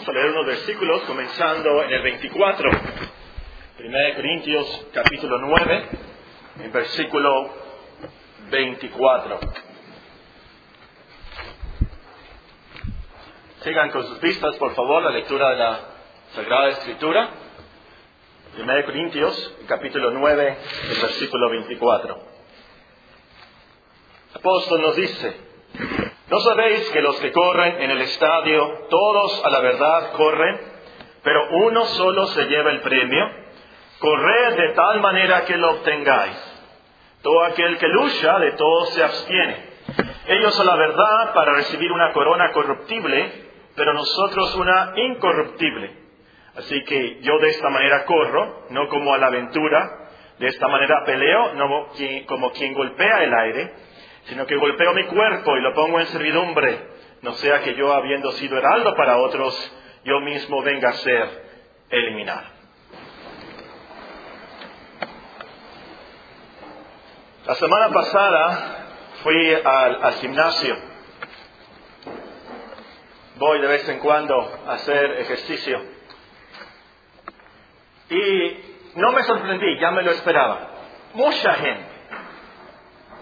Vamos a leer unos versículos comenzando en el 24. 1 Corintios capítulo 9, en versículo 24. Sigan con sus vistas, por favor, la lectura de la Sagrada Escritura. 1 Corintios capítulo 9, el versículo 24. El apóstol nos dice, ¿No sabéis que los que corren en el estadio, todos a la verdad corren, pero uno solo se lleva el premio? Corred de tal manera que lo obtengáis. Todo aquel que lucha, de todo se abstiene. Ellos a la verdad para recibir una corona corruptible, pero nosotros una incorruptible. Así que yo de esta manera corro, no como a la aventura, de esta manera peleo, no como quien golpea el aire, sino que golpeo mi cuerpo y lo pongo en servidumbre, no sea que yo, habiendo sido heraldo para otros, yo mismo venga a ser eliminado. La semana pasada fui al, gimnasio. Voy de vez en cuando a hacer ejercicio. Y no me sorprendí, ya me lo esperaba. Mucha gente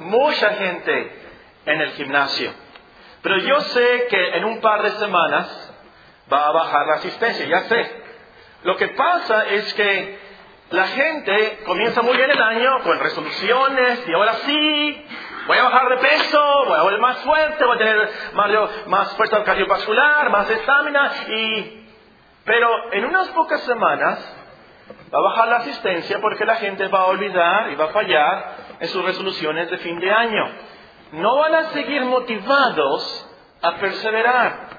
mucha gente en el gimnasio. Pero yo sé que en un par de semanas va a bajar la asistencia, ya sé. Lo que pasa es que la gente comienza muy bien el año con resoluciones y ahora sí, voy a bajar de peso, voy a volver más fuerte, voy a tener más, más fuerza cardiovascular, más estamina y... Pero en unas pocas semanas va a bajar la asistencia porque la gente va a olvidar y va a fallar en sus resoluciones de fin de año. No van a seguir motivados a perseverar.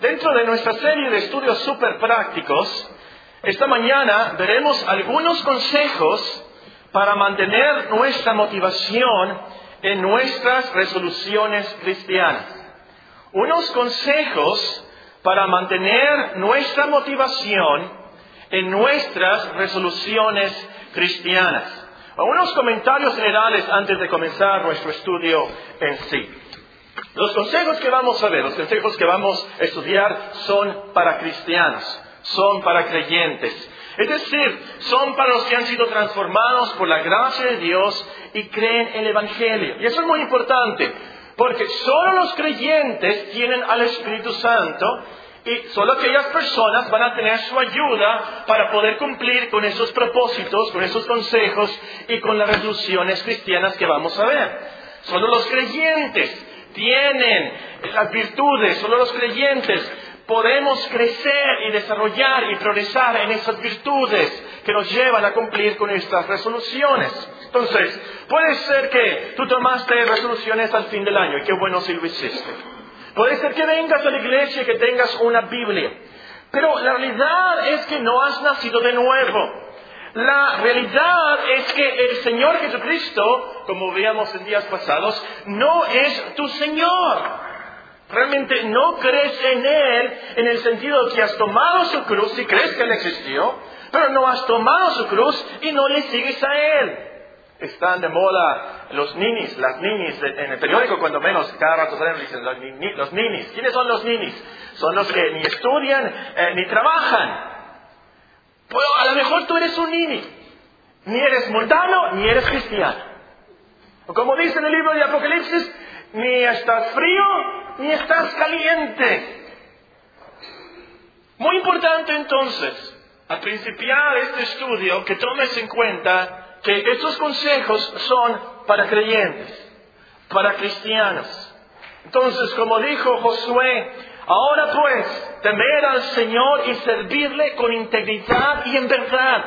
Dentro de nuestra serie de estudios súper prácticos, esta mañana veremos algunos consejos para mantener nuestra motivación en nuestras resoluciones cristianas. Unos consejos para mantener nuestra motivación en nuestras resoluciones cristianas. Unos comentarios generales antes de comenzar nuestro estudio en sí. Los consejos que vamos a ver, los consejos que vamos a estudiar son para cristianos, son para creyentes. Es decir, son para los que han sido transformados por la gracia de Dios y creen en el Evangelio. Y eso es muy importante, porque solo los creyentes tienen al Espíritu Santo y solo aquellas personas van a tener su ayuda para poder cumplir con esos propósitos, con esos consejos y con las resoluciones cristianas que vamos a ver. Solo los creyentes tienen las virtudes, solo los creyentes podemos crecer y desarrollar y progresar en esas virtudes que nos llevan a cumplir con estas resoluciones. Entonces, puede ser que tú tomaste resoluciones al fin del año y qué bueno si lo hiciste. Puede ser que vengas a la iglesia y que tengas una Biblia. Pero la realidad es que no has nacido de nuevo. La realidad es que el Señor Jesucristo, como veíamos en días pasados, no es tu Señor. Realmente no crees en Él en el sentido de que has tomado su cruz y crees que Él existió, pero no has tomado su cruz y no le sigues a Él están de moda los ninis, las ninis, en el periódico cuando menos, cada rato salen dicen los, ninis. ¿Quiénes son los ninis? Son los que ni estudian eh, ni trabajan. Pues a lo mejor tú eres un nini. Ni eres mundano ni eres cristiano. O como dice en el libro de Apocalipsis, ni estás frío ni estás caliente. Muy importante entonces, al principiar este estudio, que tomes en cuenta que estos consejos son para creyentes, para cristianos. Entonces, como dijo Josué, ahora pues, temer al Señor y servirle con integridad y en verdad.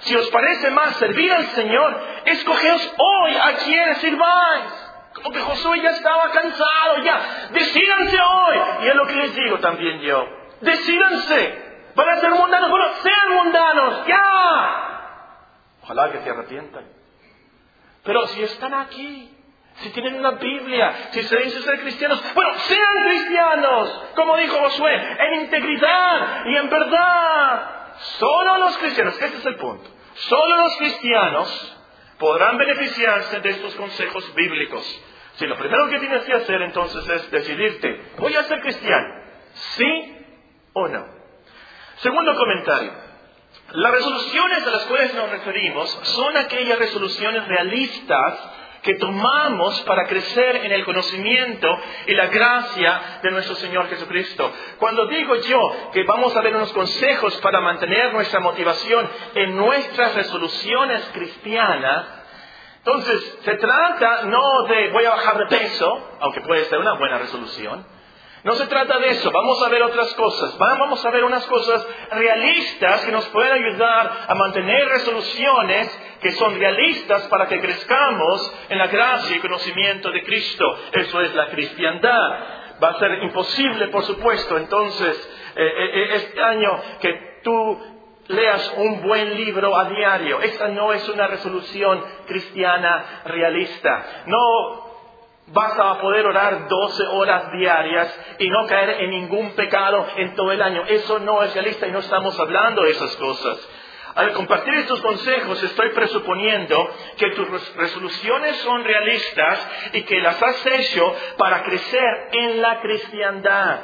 Si os parece más servir al Señor, escogeos hoy a quienes sirváis. Como que Josué ya estaba cansado, ya. Decídanse hoy. Y es lo que les digo también yo. Decídanse. Para ser mundanos, bueno, sean mundanos, ya. Ojalá que se arrepientan. Pero si están aquí, si tienen una Biblia, si se dicen ser cristianos, bueno, sean cristianos, como dijo Josué, en integridad y en verdad. Solo los cristianos, este es el punto, solo los cristianos podrán beneficiarse de estos consejos bíblicos. Si lo primero que tienes que hacer entonces es decidirte, voy a ser cristiano, sí o no. Segundo comentario. Las resoluciones a las cuales nos referimos son aquellas resoluciones realistas que tomamos para crecer en el conocimiento y la gracia de nuestro Señor Jesucristo. Cuando digo yo que vamos a ver unos consejos para mantener nuestra motivación en nuestras resoluciones cristianas, entonces se trata no de voy a bajar de peso, aunque puede ser una buena resolución, no se trata de eso, vamos a ver otras cosas, vamos a ver unas cosas realistas que nos pueden ayudar a mantener resoluciones que son realistas para que crezcamos en la gracia y conocimiento de Cristo. Eso es la cristiandad. Va a ser imposible, por supuesto, entonces, eh, eh, eh, este año que tú leas un buen libro a diario. Esa no es una resolución cristiana realista. No vas a poder orar 12 horas diarias y no caer en ningún pecado en todo el año. Eso no es realista y no estamos hablando de esas cosas. Al compartir estos consejos estoy presuponiendo que tus resoluciones son realistas y que las has hecho para crecer en la cristiandad.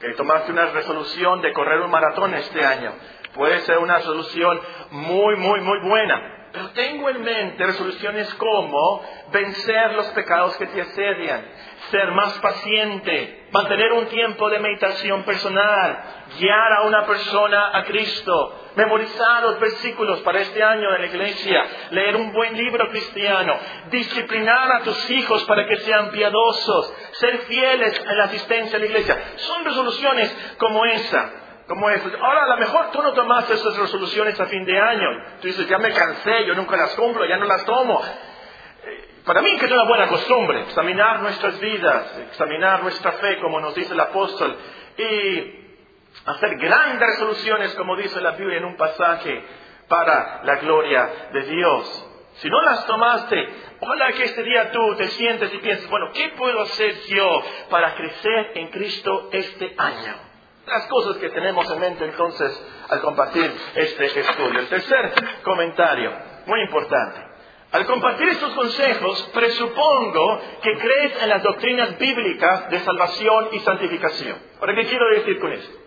Que tomaste una resolución de correr un maratón este año. Puede ser una solución muy, muy, muy buena. Pero tengo en mente resoluciones como vencer los pecados que te asedian, ser más paciente, mantener un tiempo de meditación personal, guiar a una persona a Cristo, memorizar los versículos para este año de la iglesia, leer un buen libro cristiano, disciplinar a tus hijos para que sean piadosos, ser fieles en la asistencia a la iglesia. Son resoluciones como esa como eso. Ahora, a lo mejor tú no tomaste esas resoluciones a fin de año. Tú dices, ya me cansé, yo nunca las cumplo, ya no las tomo. Eh, para mí que es una buena costumbre, examinar nuestras vidas, examinar nuestra fe, como nos dice el apóstol, y hacer grandes resoluciones, como dice la Biblia en un pasaje, para la gloria de Dios. Si no las tomaste, ojalá que este día tú te sientes y pienses, bueno, ¿qué puedo hacer yo para crecer en Cristo este año? Las cosas que tenemos en mente entonces al compartir este estudio. El tercer comentario, muy importante. Al compartir estos consejos, presupongo que crees en las doctrinas bíblicas de salvación y santificación. ¿Para qué quiero decir con esto?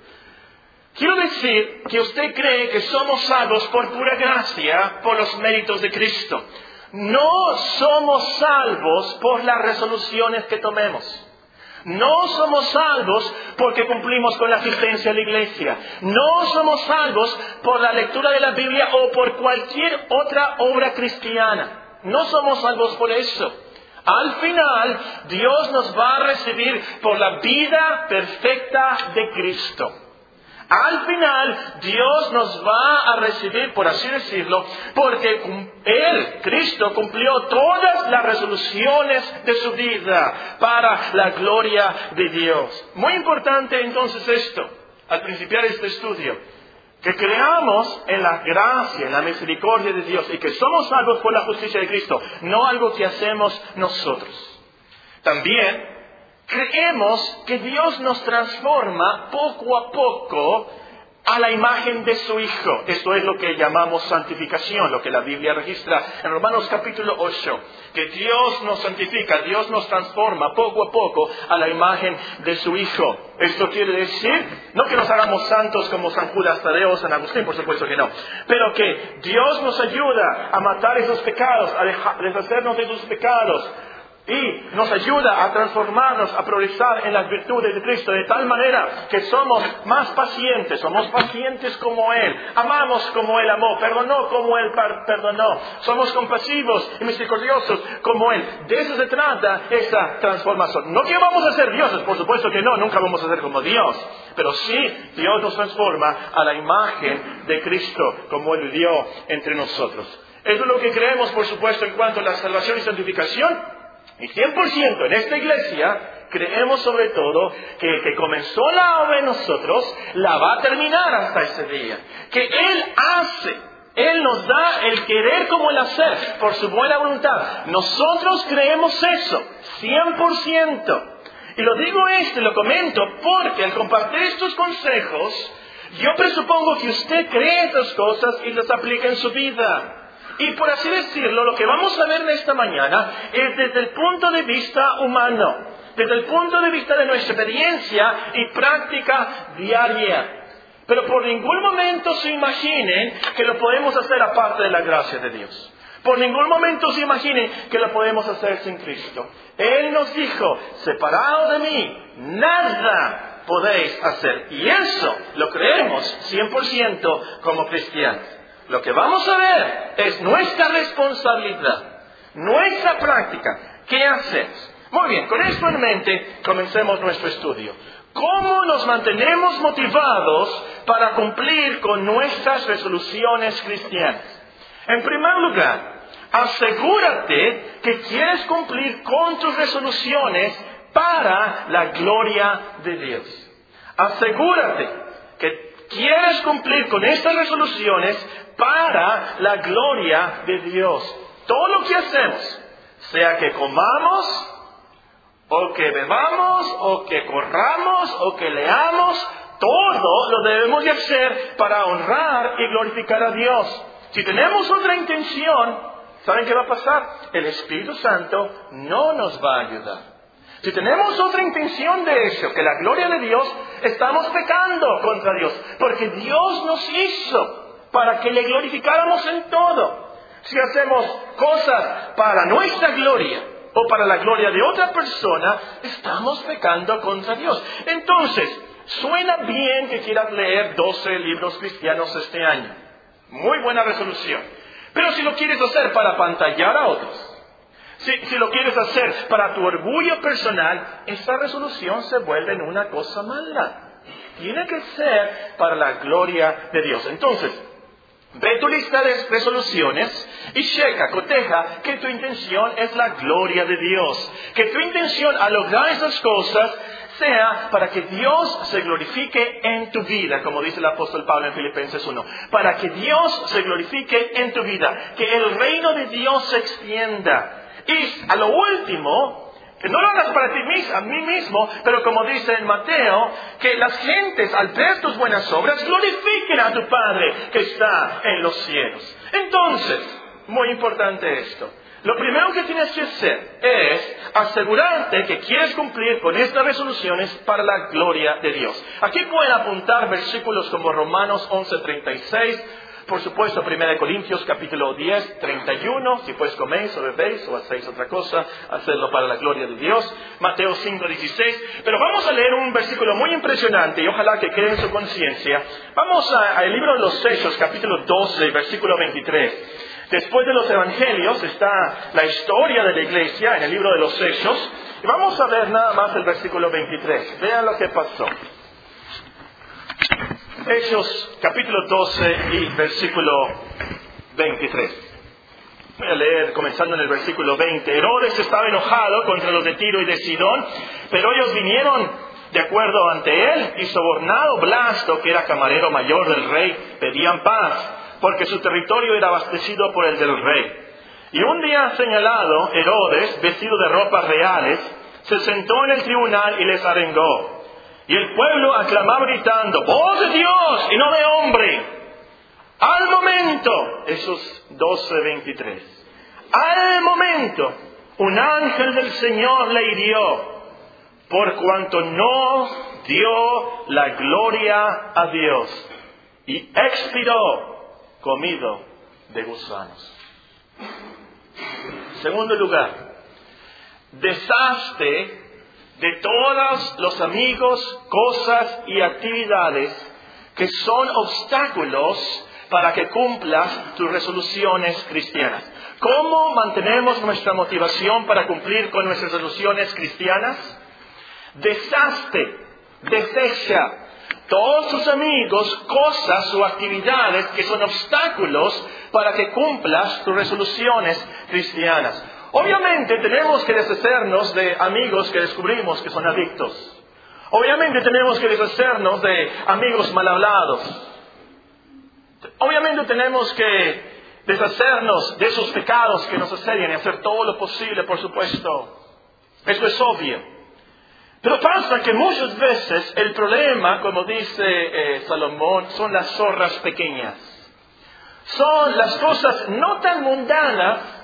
Quiero decir que usted cree que somos salvos por pura gracia, por los méritos de Cristo. No somos salvos por las resoluciones que tomemos. No somos salvos porque cumplimos con la asistencia a la iglesia. No somos salvos por la lectura de la Biblia o por cualquier otra obra cristiana. No somos salvos por eso. Al final, Dios nos va a recibir por la vida perfecta de Cristo. Al final, Dios nos va a recibir, por así decirlo, porque Él, Cristo, cumplió todas las resoluciones de su vida para la gloria de Dios. Muy importante entonces esto, al principiar este estudio, que creamos en la gracia, en la misericordia de Dios y que somos salvos por la justicia de Cristo, no algo que hacemos nosotros. También creemos que Dios nos transforma poco a poco a la imagen de su Hijo. Esto es lo que llamamos santificación, lo que la Biblia registra en Romanos capítulo 8, que Dios nos santifica, Dios nos transforma poco a poco a la imagen de su Hijo. Esto quiere decir, no que nos hagamos santos como San Judas Tadeo o San Agustín, por supuesto que no, pero que Dios nos ayuda a matar esos pecados, a deshacernos de esos pecados, y nos ayuda a transformarnos, a progresar en las virtudes de Cristo, de tal manera que somos más pacientes, somos pacientes como Él, amamos como Él amó, perdonó como Él perdonó, somos compasivos y misericordiosos como Él. De eso se trata esa transformación. No que vamos a ser dioses, por supuesto que no, nunca vamos a ser como Dios, pero sí Dios nos transforma a la imagen de Cristo como Él vivió entre nosotros. Eso es lo que creemos, por supuesto, en cuanto a la salvación y santificación. Y 100% en esta iglesia creemos sobre todo que el que comenzó la obra en nosotros la va a terminar hasta ese día. Que Él hace, Él nos da el querer como el hacer por su buena voluntad. Nosotros creemos eso, 100%. Y lo digo esto lo comento porque al compartir estos consejos, yo presupongo que usted cree estas cosas y las aplica en su vida. Y por así decirlo, lo que vamos a ver en esta mañana es desde el punto de vista humano, desde el punto de vista de nuestra experiencia y práctica diaria. Pero por ningún momento se imaginen que lo podemos hacer aparte de la gracia de Dios. Por ningún momento se imaginen que lo podemos hacer sin Cristo. Él nos dijo, separado de mí, nada podéis hacer. Y eso lo creemos 100% como cristianos. Lo que vamos a ver es nuestra responsabilidad, nuestra práctica. ¿Qué hacemos? Muy bien, con esto en mente, comencemos nuestro estudio. ¿Cómo nos mantenemos motivados para cumplir con nuestras resoluciones cristianas? En primer lugar, asegúrate que quieres cumplir con tus resoluciones para la gloria de Dios. Asegúrate que quieres cumplir con estas resoluciones para la gloria de Dios. Todo lo que hacemos, sea que comamos, o que bebamos, o que corramos, o que leamos, todo lo debemos de hacer para honrar y glorificar a Dios. Si tenemos otra intención, ¿saben qué va a pasar? El Espíritu Santo no nos va a ayudar. Si tenemos otra intención de eso, que la gloria de Dios, estamos pecando contra Dios, porque Dios nos hizo para que le glorificáramos en todo. Si hacemos cosas para nuestra gloria, o para la gloria de otra persona, estamos pecando contra Dios. Entonces, suena bien que quieras leer 12 libros cristianos este año. Muy buena resolución. Pero si lo quieres hacer para pantallar a otros, si, si, lo quieres hacer para tu orgullo personal, esa resolución se vuelve en una cosa mala. Tiene que ser para la gloria de Dios. Entonces, Ve tu lista de resoluciones y checa, coteja que tu intención es la gloria de Dios. Que tu intención al lograr esas cosas sea para que Dios se glorifique en tu vida, como dice el apóstol Pablo en Filipenses 1. Para que Dios se glorifique en tu vida, que el reino de Dios se extienda. Y a lo último, no lo hagas para ti mismo, a mí mismo, pero como dice en Mateo, que las gentes al ver tus buenas obras glorifiquen a tu Padre que está en los cielos. Entonces, muy importante esto. Lo primero que tienes que hacer es asegurarte que quieres cumplir con estas resoluciones para la gloria de Dios. Aquí pueden apuntar versículos como Romanos 11:36, por supuesto, 1 Corintios capítulo 10, 31, si pues coméis o bebéis o hacéis otra cosa, hacedlo para la gloria de Dios. Mateo 5, 16. Pero vamos a leer un versículo muy impresionante y ojalá que quede en su conciencia. Vamos al libro de los Hechos, capítulo 12, versículo 23. Después de los evangelios está la historia de la iglesia en el libro de los Hechos. Y vamos a ver nada más el versículo 23. Vean lo que pasó. Hechos capítulo 12 y versículo 23. Voy a leer comenzando en el versículo 20. Herodes estaba enojado contra los de Tiro y de Sidón, pero ellos vinieron de acuerdo ante él y sobornado Blasto, que era camarero mayor del rey, pedían paz, porque su territorio era abastecido por el del rey. Y un día señalado, Herodes, vestido de ropas reales, se sentó en el tribunal y les arengó. Y el pueblo aclamaba gritando, voz de Dios y no de hombre. Al momento, esos 12:23, al momento, un ángel del Señor le hirió, por cuanto no dio la gloria a Dios, y expiró comido de gusanos. Segundo lugar, desastre de todos los amigos, cosas y actividades que son obstáculos para que cumplas tus resoluciones cristianas. ¿Cómo mantenemos nuestra motivación para cumplir con nuestras resoluciones cristianas? Deshazte, desecha todos tus amigos, cosas o actividades que son obstáculos para que cumplas tus resoluciones cristianas. Obviamente tenemos que deshacernos de amigos que descubrimos que son adictos. Obviamente tenemos que deshacernos de amigos mal hablados. Obviamente tenemos que deshacernos de esos pecados que nos asedian y hacer todo lo posible, por supuesto. Eso es obvio. Pero pasa que muchas veces el problema, como dice eh, Salomón, son las zorras pequeñas. Son las cosas no tan mundanas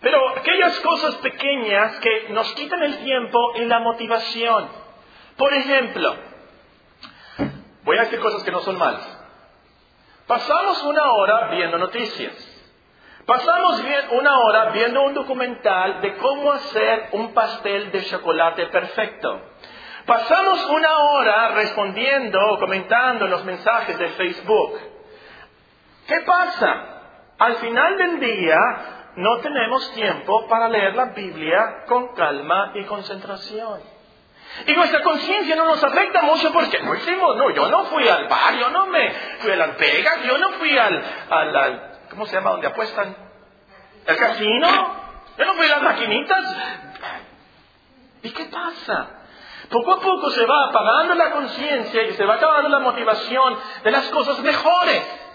Pero aquellas cosas pequeñas que nos quitan el tiempo y la motivación. Por ejemplo, voy a decir cosas que no son malas. Pasamos una hora viendo noticias. Pasamos una hora viendo un documental de cómo hacer un pastel de chocolate perfecto. Pasamos una hora respondiendo o comentando los mensajes de Facebook. ¿Qué pasa? Al final del día no tenemos tiempo para leer la Biblia con calma y concentración. Y nuestra conciencia no nos afecta mucho porque no hicimos, no, yo no fui al bar, yo no me fui a Las Vegas, yo no fui al, al, ¿cómo se llama? donde apuestan? ¿El casino? Yo no fui a las maquinitas. ¿Y qué pasa? Poco a poco se va apagando la conciencia y se va acabando la motivación de las cosas mejores.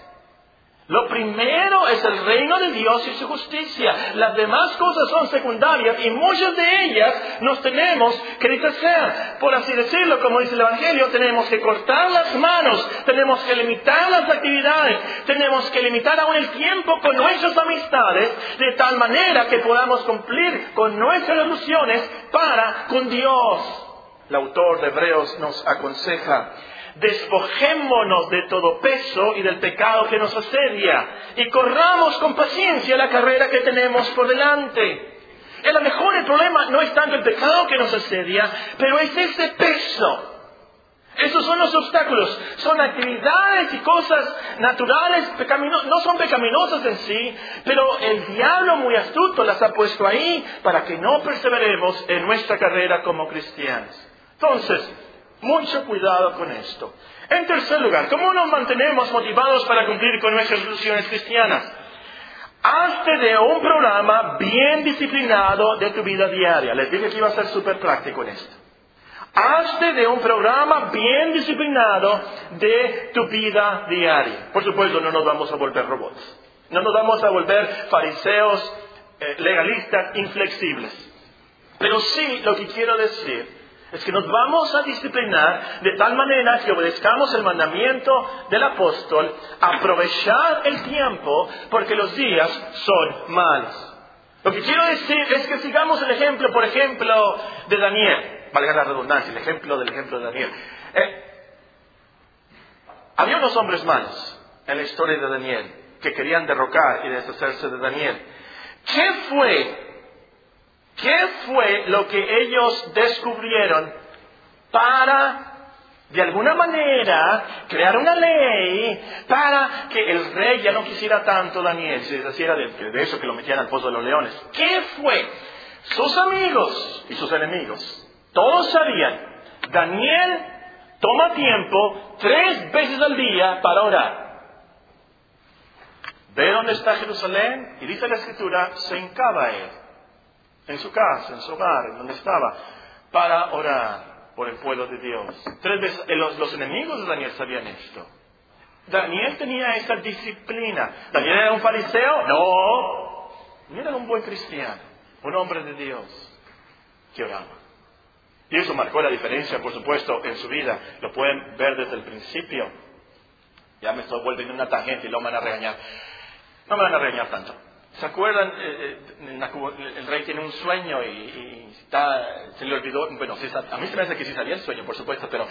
Lo primero es el reino de Dios y su justicia. Las demás cosas son secundarias y muchas de ellas nos tenemos que deshacer. Por así decirlo, como dice el Evangelio, tenemos que cortar las manos, tenemos que limitar las actividades, tenemos que limitar aún el tiempo con nuestras amistades, de tal manera que podamos cumplir con nuestras ilusiones para con Dios. El autor de Hebreos nos aconseja despojémonos de todo peso y del pecado que nos asedia y corramos con paciencia la carrera que tenemos por delante. A mejor el problema no es tanto el pecado que nos asedia, pero es ese peso. Esos son los obstáculos, son actividades y cosas naturales, no son pecaminosas en sí, pero el diablo muy astuto las ha puesto ahí para que no perseveremos en nuestra carrera como cristianos. Entonces, mucho cuidado con esto. En tercer lugar, ¿cómo nos mantenemos motivados para cumplir con nuestras ilusiones cristianas? Hazte de un programa bien disciplinado de tu vida diaria. Les dije que iba a ser súper práctico en esto. Hazte de un programa bien disciplinado de tu vida diaria. Por supuesto, no nos vamos a volver robots. No nos vamos a volver fariseos, eh, legalistas, inflexibles. Pero sí, lo que quiero decir es que nos vamos a disciplinar de tal manera que obedezcamos el mandamiento del apóstol, aprovechar el tiempo porque los días son malos. Lo que quiero decir es que sigamos el ejemplo, por ejemplo, de Daniel, valga la redundancia, el ejemplo del ejemplo de Daniel. Eh, había unos hombres malos en la historia de Daniel que querían derrocar y deshacerse de Daniel. ¿Qué fue ¿Qué fue lo que ellos descubrieron para, de alguna manera, crear una ley para que el rey ya no quisiera tanto Daniel, se deshaciera de, eso que lo metían al pozo de los leones? ¿Qué fue? Sus amigos y sus enemigos, todos sabían, Daniel toma tiempo tres veces al día para orar. Ve dónde está Jerusalén y dice la escritura, se hincaba él en su casa, en su hogar, en donde estaba, para orar por el pueblo de Dios. Tres veces, eh, los, enemigos de Daniel sabían esto. Daniel tenía esa disciplina. ¿Daniel era un fariseo? No. Daniel era un buen cristiano, un hombre de Dios que oraba. Y eso marcó la diferencia, por supuesto, en su vida. Lo pueden ver desde el principio. Ya me estoy volviendo una tangente y lo van a regañar. No me van a regañar tanto. ¿Se acuerdan? Eh, eh, el rey tiene un sueño y, se le olvidó, bueno, a mí se me hace que sí sabía el sueño, por supuesto, pero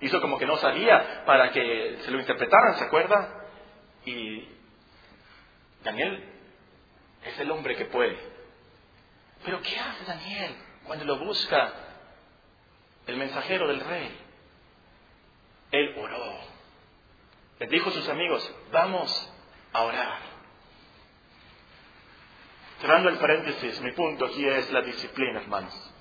hizo como que no sabía para que se lo interpretaran, ¿se acuerda? Y Daniel es el hombre que puede. Pero ¿qué hace Daniel cuando lo busca el mensajero del rey? Él oró. Le dijo a sus amigos, vamos a orar. Cerrando el paréntesis, mi punto aquí es la disciplina, hermanos.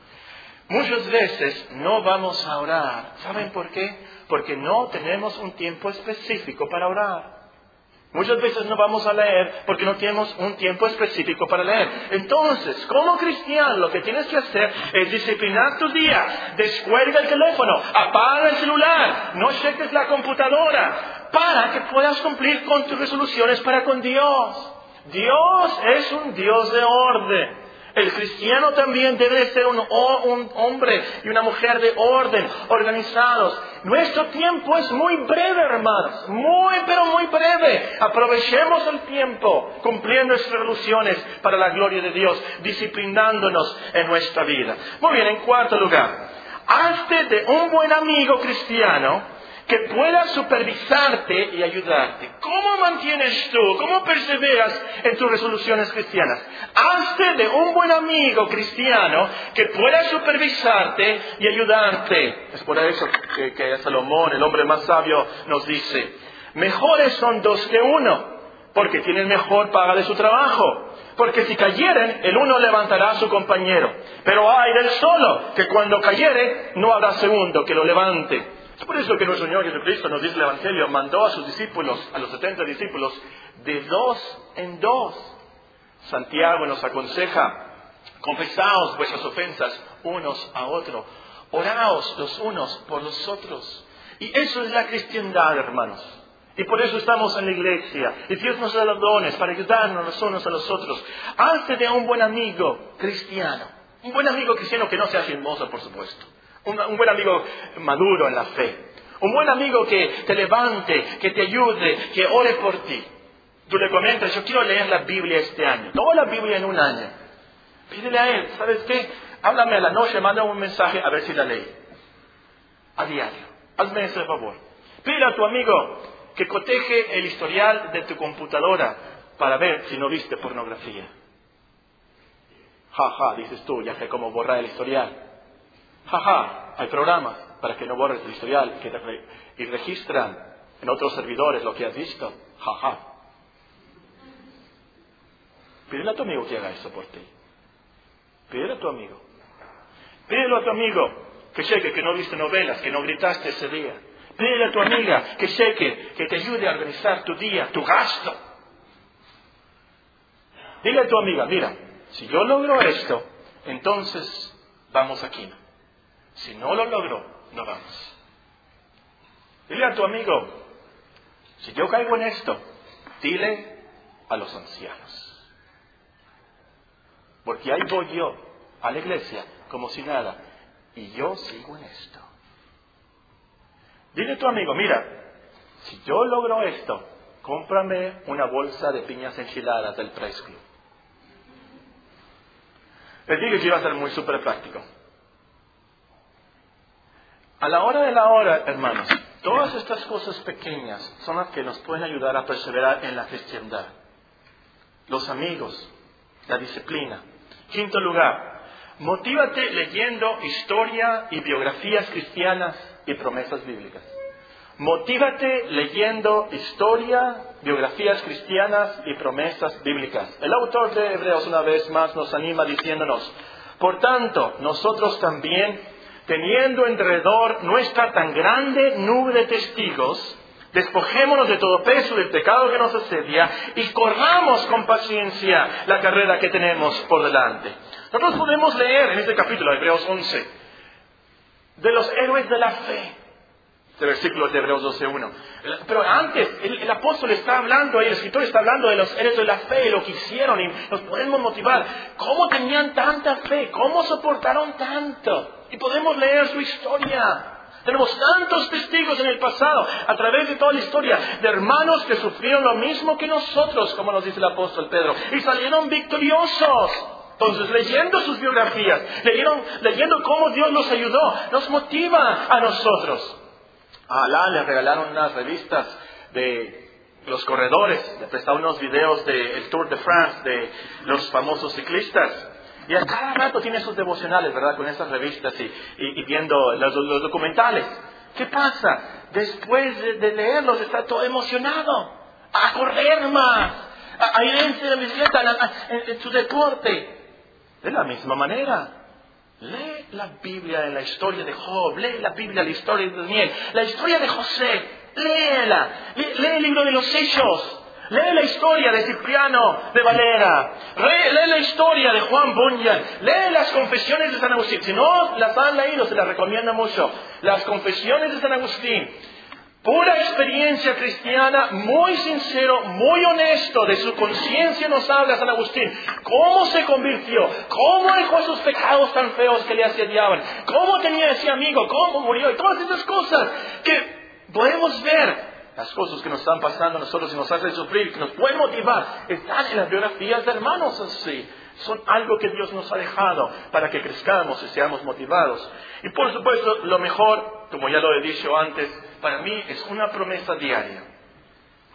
Muchas veces no vamos a orar. ¿Saben por qué? Porque no tenemos un tiempo específico para orar. Muchas veces no vamos a leer porque no tenemos un tiempo específico para leer. Entonces, como cristiano, lo que tienes que hacer es disciplinar tu día. Descuelga el teléfono, apaga el celular, no cheques la computadora, para que puedas cumplir con tus resoluciones para con Dios. Dios es un Dios de orden. El cristiano también debe ser un, hombre y una mujer de orden, organizados. Nuestro tiempo es muy breve, hermanos, muy, pero muy breve. Aprovechemos el tiempo cumpliendo nuestras resoluciones para la gloria de Dios, disciplinándonos en nuestra vida. Muy bien, en cuarto lugar, hazte de un buen amigo cristiano que pueda supervisarte y ayudarte. ¿Cómo mantienes tú? ¿Cómo perseveras en tus resoluciones cristianas? Hazte de un buen amigo cristiano que pueda supervisarte y ayudarte. Es por eso que, Salomón, el hombre más sabio, nos dice, mejores son dos que uno, porque tienen mejor paga de su trabajo. Porque si cayeren, el uno levantará a su compañero. Pero hay del solo, que cuando cayere, no habrá segundo que lo levante. Es por eso que nuestro Señor Jesucristo nos dice el Evangelio, mandó a sus discípulos, a los setenta discípulos, de dos en dos. Santiago nos aconseja, confesaos vuestras ofensas unos a otros, oraos los unos por los otros. Y eso es la cristiandad, hermanos. Y por eso estamos en la iglesia. Y Dios nos da los dones para ayudarnos los unos a los otros. Hazte de un buen amigo cristiano. Un buen amigo cristiano que no sea chismoso, por supuesto un, buen amigo maduro en la fe. Un buen amigo que te levante, que te ayude, que ore por ti. Tú le comentas, yo quiero leer la Biblia este año. Toda la Biblia en un año. Pídele a él, ¿sabes qué? Háblame a la noche, manda un mensaje a ver si la leí. A diario. Hazme ese favor. Pídele a tu amigo que coteje el historial de tu computadora para ver si no viste pornografía. Ja, dices tú, ya sé cómo borrar el historial. Jaja, hay programas para que no borres el historial que y registran en otros servidores lo que has visto. Jaja. Pídele a tu amigo que haga eso por ti. Pídele a tu amigo. Pídele a tu amigo que cheque que no viste novelas, que no gritaste ese día. Pídele a tu amiga que cheque, que te ayude a organizar tu día, tu gasto. Dile a tu amiga, mira, si yo logro esto, entonces vamos aquí. Si no lo logro, no vamos. Dile a tu amigo, si yo caigo en esto, dile a los ancianos. Porque ahí voy yo a la iglesia como si nada, y yo sigo en esto. Dile a tu amigo, mira, si yo logro esto, cómprame una bolsa de piñas enchiladas del Press. Les que iba a ser muy súper práctico. A la hora de la hora, hermanos, todas estas cosas pequeñas son las que nos pueden ayudar a perseverar en la cristiandad. Los amigos, la disciplina. Quinto lugar, motívate leyendo historia y biografías cristianas y promesas bíblicas. Motívate leyendo historia, biografías cristianas y promesas bíblicas. El autor de Hebreos una vez más nos anima diciéndonos, por tanto, nosotros también teniendo alrededor nuestra tan grande nube de testigos, despojémonos de todo peso del pecado que nos asedia y corramos con paciencia la carrera que tenemos por delante. Nosotros podemos leer en este capítulo, Hebreos 11, de los héroes de la fe. Este versículo de Hebreos 12.1. Pero antes, el, apóstol está hablando, el escritor está hablando de los héroes de la fe, lo que hicieron y nos podemos motivar. ¿Cómo tenían tanta fe? ¿Cómo soportaron tanto? Y podemos leer su historia. Tenemos tantos testigos en el pasado, a través de toda la historia, de hermanos que sufrieron lo mismo que nosotros, como nos dice el apóstol Pedro, y salieron victoriosos. Entonces, leyendo sus biografías, leyendo cómo Dios los ayudó, nos motiva a nosotros. A Alá le regalaron unas revistas de los corredores, le prestaron unos videos del Tour de France, de los famosos ciclistas. Y a cada rato tiene sus devocionales, ¿verdad? Con esas revistas y, viendo los, documentales. ¿Qué pasa? Después de, leerlos está todo emocionado. A correr más. A, irse de bicicleta en, su deporte. De la misma manera. Lee la Biblia en la historia de Job, lee la Biblia en la historia de Daniel, la historia de José, léela, lee el libro de los Hechos, Lee la historia de Cipriano de Valera. Lee, la historia de Juan Bunyan. Lee las confesiones de San Agustín. Si no las han leído, se las recomiendo mucho. Las confesiones de San Agustín. Pura experiencia cristiana, muy sincero, muy honesto, de su conciencia nos habla San Agustín. ¿Cómo se convirtió? ¿Cómo dejó esos pecados tan feos que le asediaban? ¿Cómo tenía ese amigo? ¿Cómo murió? Y todas esas cosas que podemos ver. Las cosas que nos están pasando a nosotros y nos hacen sufrir, que nos pueden motivar, están en las biografías de hermanos así son algo que Dios nos ha dejado para que crezcamos y seamos motivados. Y por supuesto, lo mejor, como ya lo he dicho antes, para mí es una promesa diaria.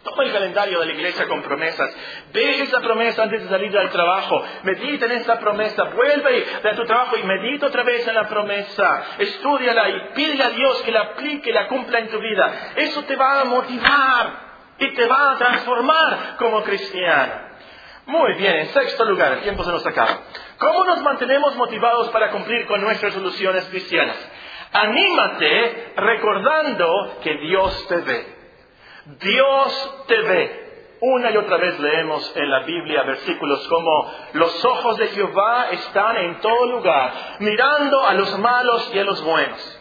Toma el calendario de la iglesia con promesas. Ve esa promesa antes de salir del trabajo. Medita en esa promesa. Vuelve de tu trabajo y medita otra vez en la promesa. Estudiala y pídele a Dios que la aplique y la cumpla en tu vida. Eso te va a motivar y te va a transformar como cristiano. Muy bien, en sexto lugar, el tiempo se nos acaba. ¿Cómo nos mantenemos motivados para cumplir con nuestras soluciones cristianas? Anímate recordando que Dios te ve. Dios te ve. Una y otra vez leemos en la Biblia versículos como los ojos de Jehová están en todo lugar, mirando a los malos y a los buenos.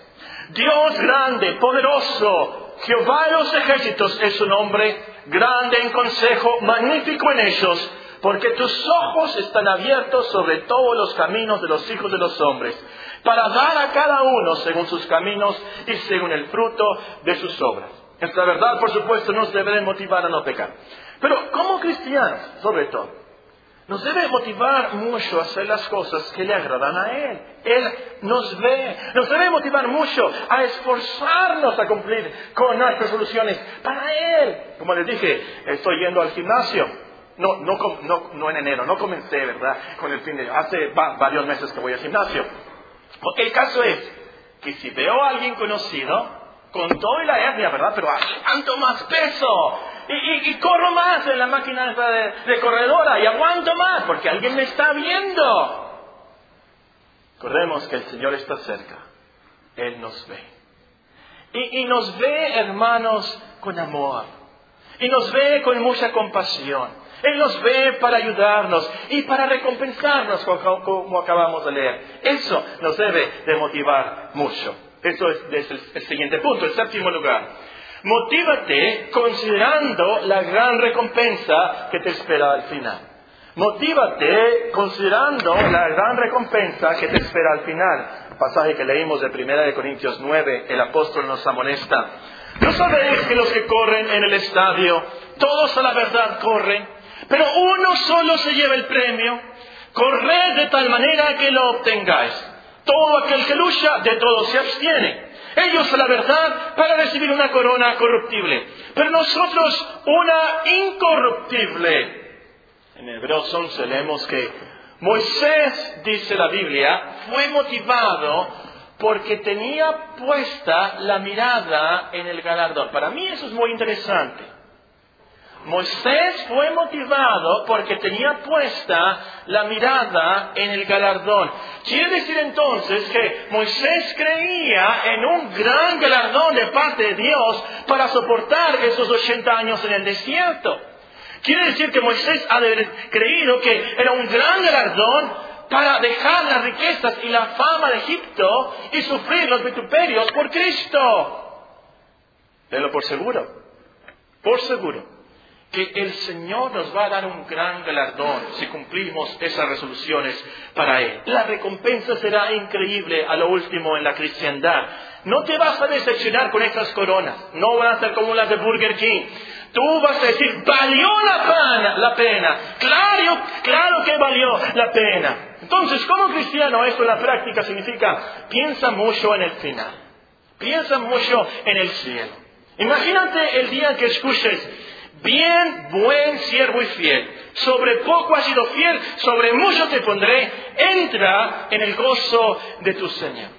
Dios grande, poderoso, Jehová de los ejércitos es su nombre, grande en consejo, magnífico en ellos, porque tus ojos están abiertos sobre todos los caminos de los hijos de los hombres, para dar a cada uno según sus caminos y según el fruto de sus obras. Esta verdad, por supuesto, nos debe motivar a no pecar. Pero como cristianos, sobre todo, nos debe motivar mucho a hacer las cosas que le agradan a Él. Él nos ve, nos debe motivar mucho a esforzarnos a cumplir con nuestras soluciones para Él. Como les dije, estoy yendo al gimnasio no, no, no, no en enero, no comencé, ¿verdad? Con el fin de... Hace varios meses que voy al gimnasio. El caso es que si veo a alguien conocido, con todo y la hernia, ¿verdad? Pero aguanto más peso. Y, corro más en la máquina de, de, corredora y aguanto más porque alguien me está viendo. Recordemos que el Señor está cerca. Él nos ve. Y nos ve, hermanos, con amor. Y nos ve con mucha compasión. Él nos ve para ayudarnos y para recompensarnos, como, acabamos de leer. Eso nos debe de motivar mucho. Eso es, el, siguiente punto, el séptimo lugar. Motívate considerando la gran recompensa que te espera al final. Motívate considerando la gran recompensa que te espera al final. Pasaje que leímos de 1 Corintios 9, el apóstol nos amonesta. ¿No sabéis que los que corren en el estadio, todos a la verdad corren, pero uno solo se lleva el premio. Corred de tal manera que lo obtengáis. Todo aquel que lucha, de todo se abstiene. Ellos, la verdad, para recibir una corona corruptible. Pero nosotros una incorruptible. En Hebreos 11 leemos que Moisés, dice la Biblia, fue motivado porque tenía puesta la mirada en el galardón. Para mí eso es muy interesante. Moisés fue motivado porque tenía puesta la mirada en el galardón. Quiere decir entonces que Moisés creía en un gran galardón de parte de Dios para soportar esos 80 años en el desierto. Quiere decir que Moisés ha creído que era un gran galardón para dejar las riquezas y la fama de Egipto y sufrir los vituperios por Cristo. Tenlo por seguro, por seguro que el Señor nos va a dar un gran galardón si cumplimos esas resoluciones para Él. La recompensa será increíble a lo último en la cristiandad. No te vas a decepcionar con estas coronas, no van a ser como las de Burger King. Tú vas a decir, valió la pena, la pena. Claro, claro que valió la pena. Entonces, como cristiano, esto en la práctica significa, piensa mucho en el final. Piensa mucho en el cielo. Imagínate el día que escuches, Bien, buen siervo y fiel. Sobre poco has sido fiel, sobre mucho te pondré. Entra en el gozo de tu Señor.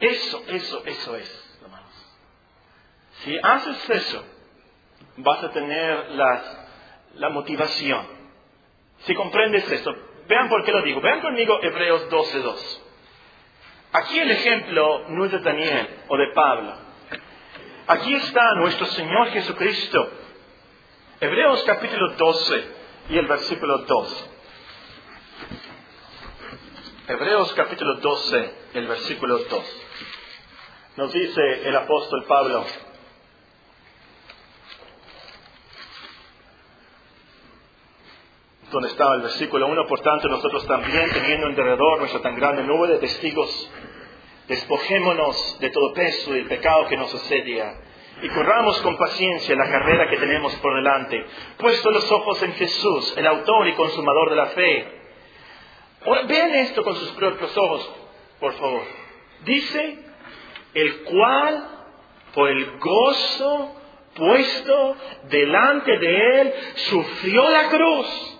Eso, eso, eso es. Si haces eso, vas a tener la motivación. Si comprendes eso, vean por qué lo digo. Vean conmigo Hebreos 12.2. Aquí el ejemplo no es de Daniel o de Pablo. Aquí está nuestro Señor Jesucristo. Hebreos capítulo 12 y el versículo 2. Hebreos capítulo 12, el versículo 2. Nos dice el apóstol Pablo, donde estaba el versículo 1, por tanto nosotros también, teniendo en derredor nuestra tan grande nube de testigos, despojémonos de todo peso y el pecado que nos asedia y corramos con paciencia la carrera que tenemos por delante, puesto los ojos en Jesús, el autor y consumador de la fe. Vean esto con sus propios ojos, por favor. Dice, el cual, por el gozo puesto delante de él, sufrió la cruz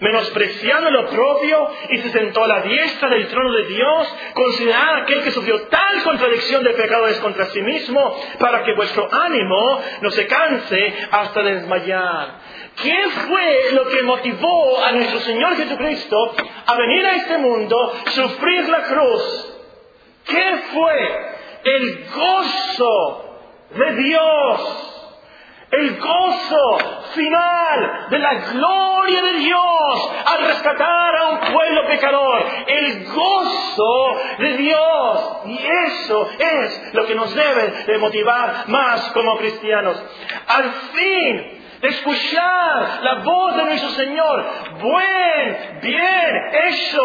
menospreciando lo propio y se sentó a la diestra del trono de Dios, considerad aquel que sufrió tal contradicción de pecadores contra sí mismo, para que vuestro ánimo no se canse hasta desmayar. ¿Qué fue lo que motivó a nuestro Señor Jesucristo a venir a este mundo, sufrir la cruz? ¿Qué fue? El gozo de Dios el gozo final de la gloria de Dios al rescatar a un pueblo pecador, el gozo de Dios. Y eso es lo que nos debe de motivar más como cristianos. Al fin, escuchar la voz de nuestro Señor. Buen, bien, hecho,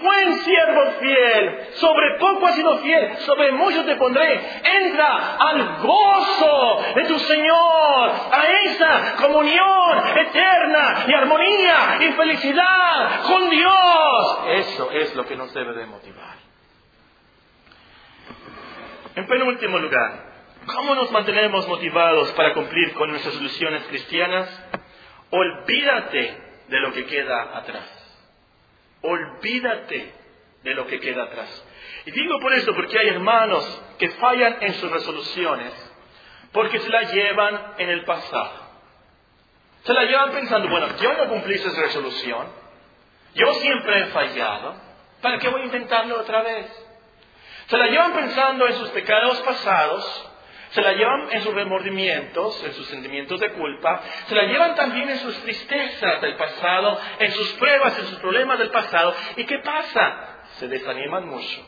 buen siervo fiel. Sobre poco has sido fiel, sobre mucho te pondré. Entra al gozo de tu Señor, a esa comunión eterna y armonía y felicidad con Dios. Eso es lo que nos debe de motivar. En penúltimo lugar, ¿Cómo nos mantenemos motivados para cumplir con nuestras soluciones cristianas? Olvídate de lo que queda atrás. Olvídate de lo que queda atrás. Y digo por eso porque hay hermanos que fallan en sus resoluciones porque se la llevan en el pasado. Se la llevan pensando, bueno, yo no cumplí esa resolución, yo siempre he fallado, ¿para qué voy a intentarlo otra vez? Se la llevan pensando en sus pecados pasados se la llevan en sus remordimientos, en sus sentimientos de culpa, se la llevan también en sus tristezas del pasado, en sus pruebas, en sus problemas del pasado. ¿Y qué pasa? Se desaniman mucho.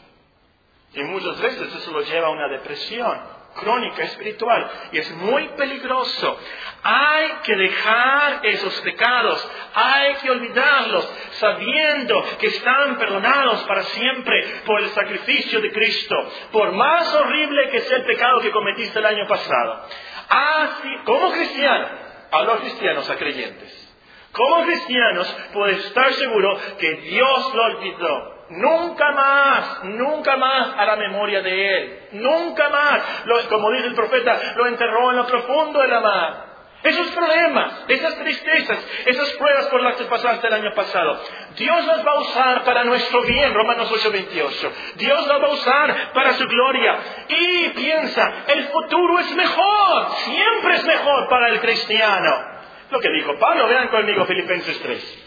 Y muchas veces eso lo lleva a una depresión crónica espiritual y es muy peligroso. Hay que dejar esos pecados, hay que olvidarlos, sabiendo que están perdonados para siempre por el sacrificio de Cristo, por más horrible que sea el pecado que cometiste el año pasado. Así, como cristiano, a los cristianos, a creyentes, como cristianos, puedes estar seguro que Dios lo olvidó Nunca más, nunca más a la memoria de él. Nunca más, como dice el profeta, lo enterró en lo profundo de la mar. Esos problemas, esas tristezas, esas pruebas por las que pasaste el año pasado, Dios las va a usar para nuestro bien, Romanos 8:28. Dios las va a usar para su gloria. Y piensa, el futuro es mejor, siempre es mejor para el cristiano. Lo que dijo Pablo, vean conmigo Filipenses 3.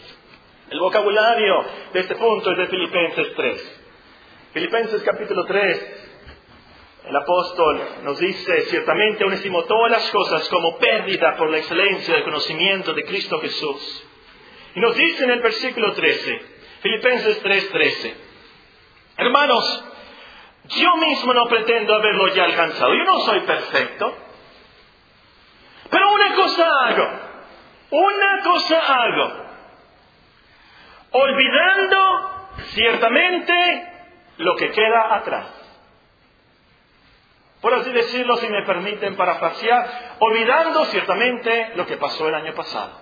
El vocabulario de este punto es de Filipenses 3. Filipenses capítulo 3. El apóstol nos dice, ciertamente aún estimo todas las cosas como pérdida por la excelencia del conocimiento de Cristo Jesús. Y nos dice en el versículo 13, Filipenses 3:13, hermanos, yo mismo no pretendo haberlo ya alcanzado, yo no soy perfecto, pero una cosa hago, una cosa hago olvidando ciertamente lo que queda atrás. Por así decirlo, si me permiten parafrasear, olvidando ciertamente lo que pasó el año pasado.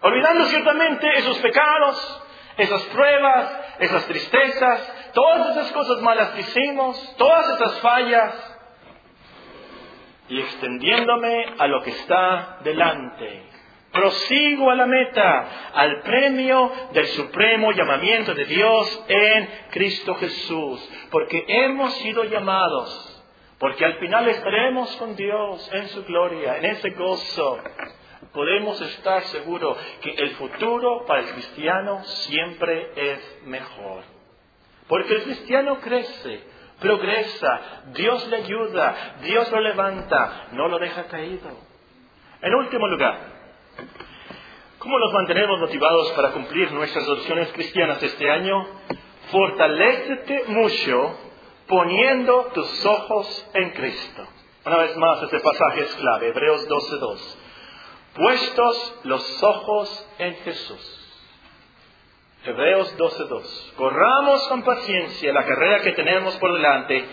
Olvidando ciertamente esos pecados, esas pruebas, esas tristezas, todas esas cosas malas que hicimos, todas esas fallas, y extendiéndome a lo que está delante, Prosigo a la meta, al premio del supremo llamamiento de Dios en Cristo Jesús, porque hemos sido llamados, porque al final estaremos con Dios en su gloria, en ese gozo. Podemos estar seguros que el futuro para el cristiano siempre es mejor. Porque el cristiano crece, progresa, Dios le ayuda, Dios lo levanta, no lo deja caído. En último lugar, ¿Cómo nos mantenemos motivados para cumplir nuestras opciones cristianas este año? Fortalécete mucho poniendo tus ojos en Cristo. Una vez más, este pasaje es clave, Hebreos 12.2. Puestos los ojos en Jesús. Hebreos 12.2. Corramos con paciencia la carrera que tenemos por delante,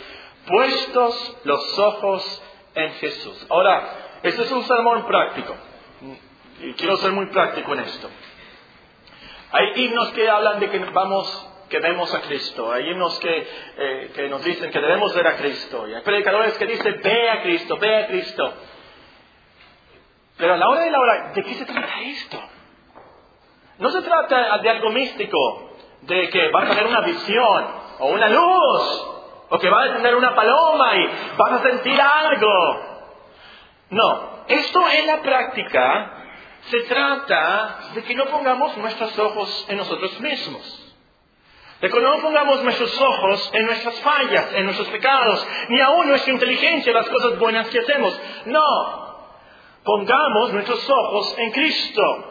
puestos los ojos en Jesús. Ahora, este es un sermón práctico. Y quiero ser muy práctico en esto. Hay himnos que hablan de que vamos que vemos a Cristo. Hay himnos que, eh, que nos dicen que debemos ver a Cristo. Y hay predicadores que dicen, ve a Cristo, ve a Cristo. Pero a la hora de la hora, ¿de qué se trata esto? No se trata de algo místico, de que vas a tener una visión, o una luz, o que vas a tener una paloma y vas a sentir algo. No, esto en la práctica se trata de que no pongamos nuestros ojos en nosotros mismos. De que no pongamos nuestros ojos en nuestras fallas, en nuestros pecados, ni aún nuestra inteligencia, en las cosas buenas que hacemos. No. Pongamos nuestros ojos en Cristo.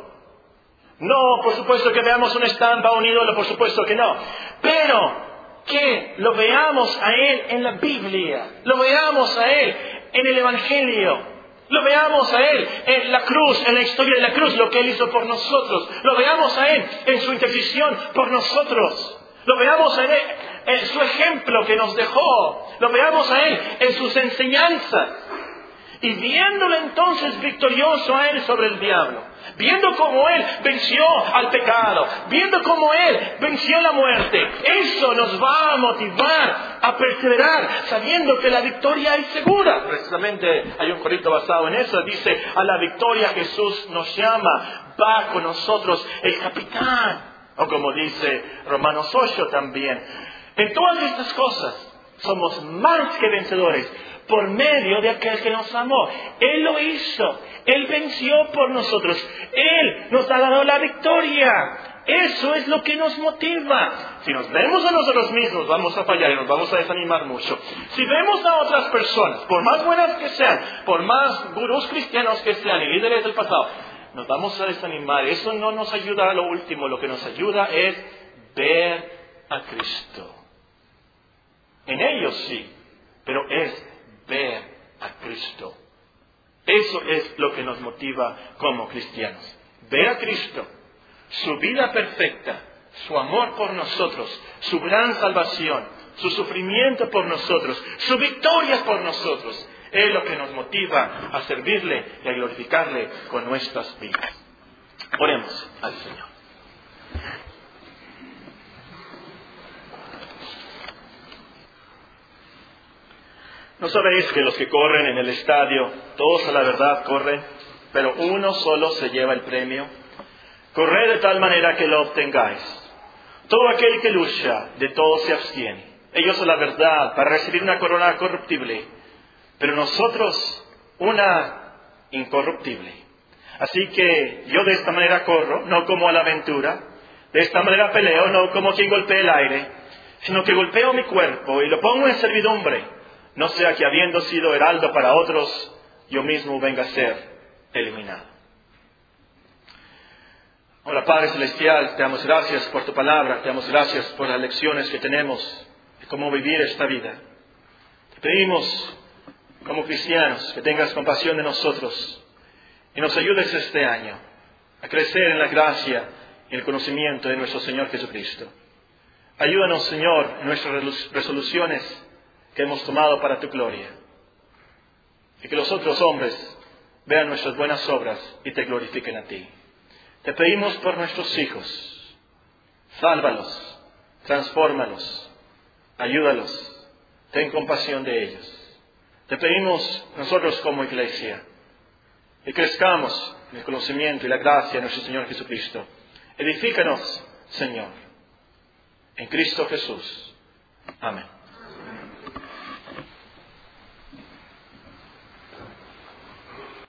No, por supuesto que veamos una estampa, un ídolo, por supuesto que no. Pero que lo veamos a Él en la Biblia, lo veamos a Él en el Evangelio, lo veamos a Él en la cruz, en la historia de la cruz, lo que Él hizo por nosotros. Lo veamos a Él en su intercesión por nosotros. Lo veamos a Él en su ejemplo que nos dejó. Lo veamos a Él en sus enseñanzas. Y viéndolo entonces victorioso a Él sobre el diablo viendo cómo Él venció al pecado, viendo cómo Él venció la muerte, eso nos va a motivar a perseverar, sabiendo que la victoria es segura. Precisamente hay un corito basado en eso, dice, a la victoria Jesús nos llama, va con nosotros el capitán, o como dice Romanos 8 también. En todas estas cosas somos más que vencedores por medio de aquel que nos amó. Él lo hizo. Él venció por nosotros. Él nos ha dado la victoria. Eso es lo que nos motiva. Si nos vemos a nosotros mismos, vamos a fallar y nos vamos a desanimar mucho. Si vemos a otras personas, por más buenas que sean, por más gurús cristianos que sean y líderes del pasado, nos vamos a desanimar. Eso no nos ayuda a lo último. Lo que nos ayuda es ver a Cristo. En ellos sí, pero es ver a Cristo. Eso es lo que nos motiva como cristianos. Ver a Cristo, su vida perfecta, su amor por nosotros, su gran salvación, su sufrimiento por nosotros, su victoria por nosotros, es lo que nos motiva a servirle y a glorificarle con nuestras vidas. Oremos al Señor. ¿No sabéis que los que corren en el estadio, todos a la verdad corren, pero uno solo se lleva el premio? Corred de tal manera que lo obtengáis. Todo aquel que lucha, de todo se abstiene. Ellos a la verdad para recibir una corona corruptible, pero nosotros una incorruptible. Así que yo de esta manera corro, no como a la aventura, de esta manera peleo, no como quien golpea el aire, sino que golpeo mi cuerpo y lo pongo en servidumbre no sea que habiendo sido heraldo para otros, yo mismo venga a ser eliminado. Hola Padre Celestial, te damos gracias por tu palabra, te damos gracias por las lecciones que tenemos de cómo vivir esta vida. Te pedimos, como cristianos, que tengas compasión de nosotros y nos ayudes este año a crecer en la gracia y el conocimiento de nuestro Señor Jesucristo. Ayúdanos, Señor, en nuestras resoluciones que hemos tomado para tu gloria. Y que los otros hombres vean nuestras buenas obras y te glorifiquen a ti. Te pedimos por nuestros hijos. Sálvalos, transfórmalos, ayúdalos, ten compasión de ellos. Te pedimos nosotros como iglesia que crezcamos en el conocimiento y la gracia de nuestro Señor Jesucristo. Edifícanos, Señor, en Cristo Jesús. Amén.